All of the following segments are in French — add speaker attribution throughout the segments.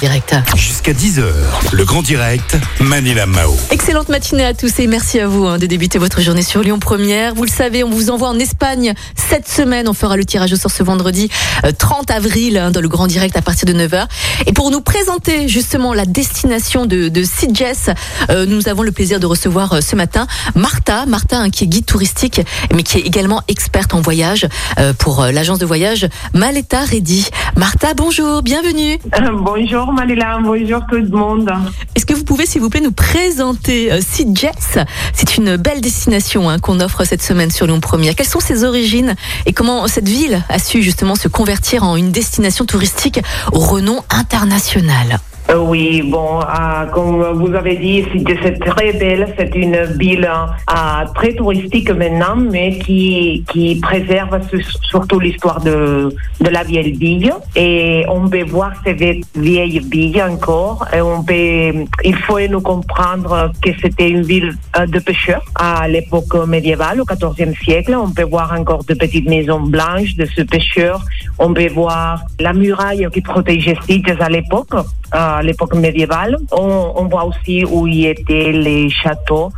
Speaker 1: Direct.
Speaker 2: Jusqu'à 10h, le grand direct, Manila Mao.
Speaker 1: Excellente matinée à tous et merci à vous hein, de débuter votre journée sur Lyon Première. Vous le savez, on vous envoie en Espagne cette semaine. On fera le tirage au sort ce vendredi euh, 30 avril hein, dans le grand direct à partir de 9h. Et pour nous présenter justement la destination de, de Sitges, euh, nous avons le plaisir de recevoir euh, ce matin Martha. Martha hein, qui est guide touristique mais qui est également experte en voyage euh, pour euh, l'agence de voyage Maleta Ready. Martha, bonjour, bienvenue.
Speaker 3: Euh, Bonjour Malila, bonjour tout le monde.
Speaker 1: Est-ce que vous pouvez, s'il vous plaît, nous présenter euh, C'est une belle destination hein, qu'on offre cette semaine sur Lyon Première. Quelles sont ses origines et comment cette ville a su justement se convertir en une destination touristique au renom international?
Speaker 3: Oui, bon, euh, comme vous avez dit, c'est très belle. C'est une ville euh, très touristique maintenant, mais qui, qui préserve su- surtout l'histoire de, de la vieille ville. Et on peut voir ces vie- vieilles villes encore. Et on peut, il faut nous comprendre que c'était une ville euh, de pêcheurs à l'époque médiévale, au XIVe siècle. On peut voir encore de petites maisons blanches de ce pêcheur. On peut voir la muraille qui protégeait Sitges à l'époque, à l'époque médiévale. On, on voit aussi où y étaient les châteaux.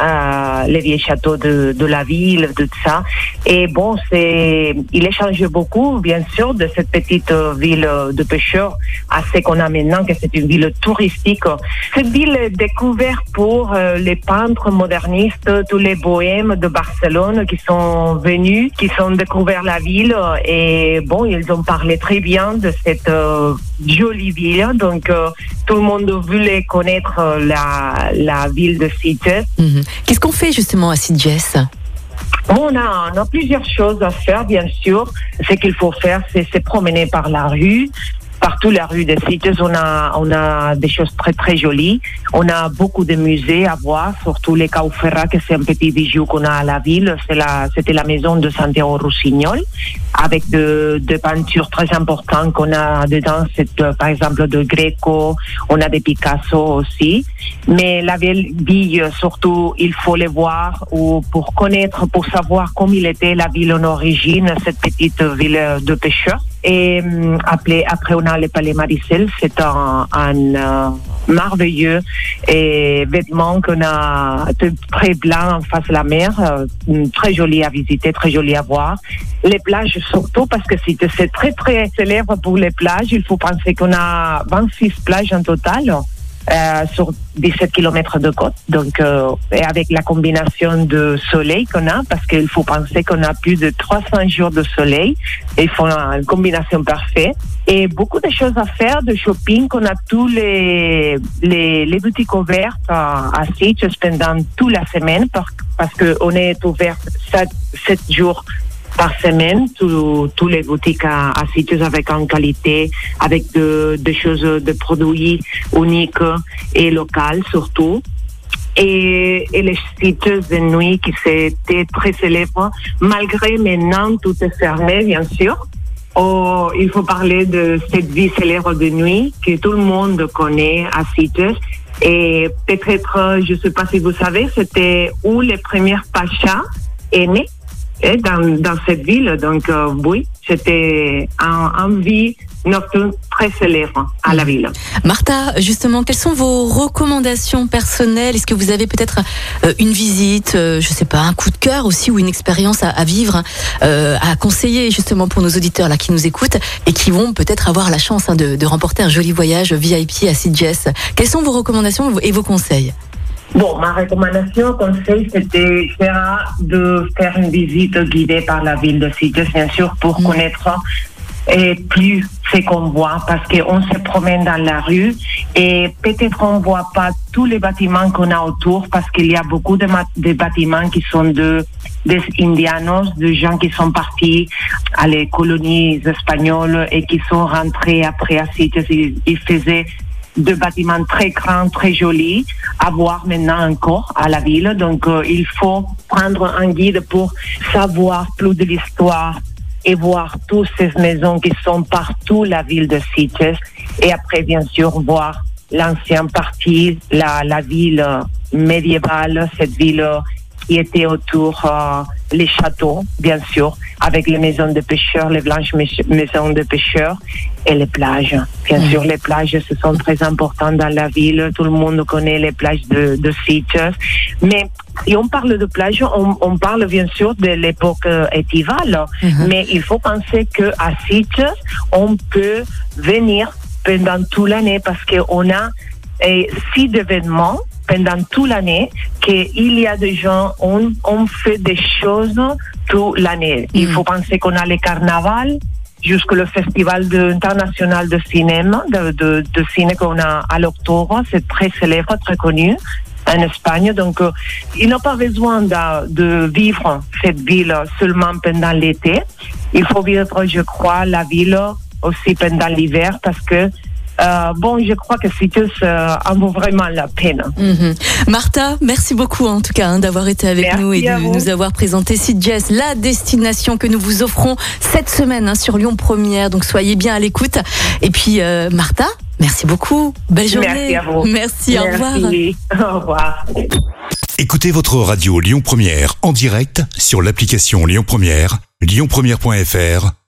Speaker 3: euh, les vieux châteaux de, de la ville, de tout ça. Et bon, c'est, il a changé beaucoup, bien sûr, de cette petite ville de pêcheurs à ce qu'on a maintenant, que c'est une ville touristique. Cette ville est découverte pour euh, les peintres modernistes, tous les bohèmes de Barcelone qui sont venus, qui ont découvert la ville. Et bon, ils ont parlé très bien de cette euh, jolie ville. Donc, euh, tout le monde voulait connaître euh, la, la ville de Sitges.
Speaker 1: Mhm. Qu'est-ce qu'on fait justement à Sitges?
Speaker 3: Bon, on a, on a plusieurs choses à faire, bien sûr. Ce qu'il faut faire, c'est se promener par la rue. Partout la rue de Sitges, on a, on a des choses très très jolies. On a beaucoup de musées à voir, surtout les Cauferra, que c'est un petit bijou qu'on a à la ville. C'est la, c'était la maison de Santiago Roussignol, avec de, de peintures très importantes qu'on a dedans. Euh, par exemple de Greco, on a des Picasso aussi. Mais la ville, surtout, il faut les voir ou pour connaître, pour savoir comment il était la ville en origine, cette petite ville de pêcheurs. Et hum, après, après, on a le Palais Maricel. C'est un, euh, merveilleux et vêtement qu'on a de très blanc face de la mer, euh, très joli à visiter, très joli à voir. Les plages surtout parce que c'est très très célèbre pour les plages. Il faut penser qu'on a 26 plages en total. Euh, sur 17 kilomètres de côte. Donc, euh, et avec la combinaison de soleil qu'on a, parce qu'il faut penser qu'on a plus de 300 jours de soleil, et il faut une combinaison parfaite. Et beaucoup de choses à faire, de shopping, qu'on a tous les, les, les boutiques ouvertes à, à Sitges pendant toute la semaine, par- parce qu'on est ouvert 7, 7 jours par semaine, tous les boutiques à, à Sitges avec en qualité, avec de- des choses, de produits uniques et locaux surtout. Et, et les sites de nuit qui c'était très célèbre, malgré maintenant tout est fermé, bien sûr. Oh, il faut parler de cette vie célèbre de nuit que tout le monde connaît à Sitges. Et peut-être, je ne sais pas si vous savez, c'était où les premiers pachas est eh, dans, dans cette ville. Donc, euh, oui, c'était un, un vie nocturne très célèbre à la ville.
Speaker 1: Martha, justement, quelles sont vos recommandations personnelles? Est-ce que vous avez peut-être euh, une visite, euh, je sais pas, un coup de cœur aussi ou une expérience à, à vivre, euh, à conseiller justement pour nos auditeurs là qui nous écoutent et qui vont peut-être avoir la chance hein, de, de remporter un joli voyage VIP à Sitges? Quelles sont vos recommandations et vos conseils?
Speaker 3: Bon, ma recommandation, conseil, c'était sera de faire une visite guidée par la ville de Sitges, bien sûr, pour
Speaker 1: Mm.
Speaker 3: connaître et plus ce qu'on voit, parce qu'on se promène dans la rue et peut-être on voit pas tous les bâtiments qu'on a autour, parce qu'il y a beaucoup de, de bâtiments qui sont de des indianos, de gens qui sont partis à les colonies espagnoles et qui sont rentrés après à Sitges. Ils, ils faisaient de bâtiments très grands, très jolis, à voir maintenant encore à la ville. Donc, euh, il faut prendre un guide pour savoir plus de l'histoire et voir toutes ces maisons qui sont partout la ville de Sitges. Et après, bien sûr, voir l'ancienne partie, la, la ville médiévale, cette ville qui était autour euh, les châteaux, bien sûr, avec les maisons de pêcheurs, les blanches maisons de pêcheurs et les plages. Bien sûr, les plages, ce sont très importantes dans la ville. Tout le monde connaît les plages de, de Mais si on parle de plage, on, parle bien sûr de l'époque estivale. Mhm. Mais il faut penser qu'à Sitges, on peut venir pendant toute l'année parce qu'on a et six événements pendant toute l'année qu'il y a des gens, on, on fait des choses toute l'année. Il mm. faut penser qu'on a le carnaval, jusqu'au le festival international de cinéma, de, de, de cinéma qu'on a à l'octobre. C'est très célèbre, très connu en Espagne. Donc, euh, il n'a pas besoin de, de, vivre cette ville seulement pendant l'été. Il faut vivre, je crois, la ville aussi pendant l'hiver parce que euh, bon, je crois que c'est euh, en vaut vraiment la peine.
Speaker 1: Mhm. Martha, merci beaucoup en tout cas hein, d'avoir été avec nous et de nous avoir présenté Jazz, la destination que nous vous offrons cette semaine hein, sur Lyon Première. Donc soyez bien à l'écoute. Et puis euh, Martha, merci beaucoup. Belle journée.
Speaker 3: Merci à vous.
Speaker 1: Merci, au revoir.
Speaker 3: Au revoir.
Speaker 2: Écoutez votre radio Lyon Première en direct sur l'application Lyon Première, lyonpremière.fr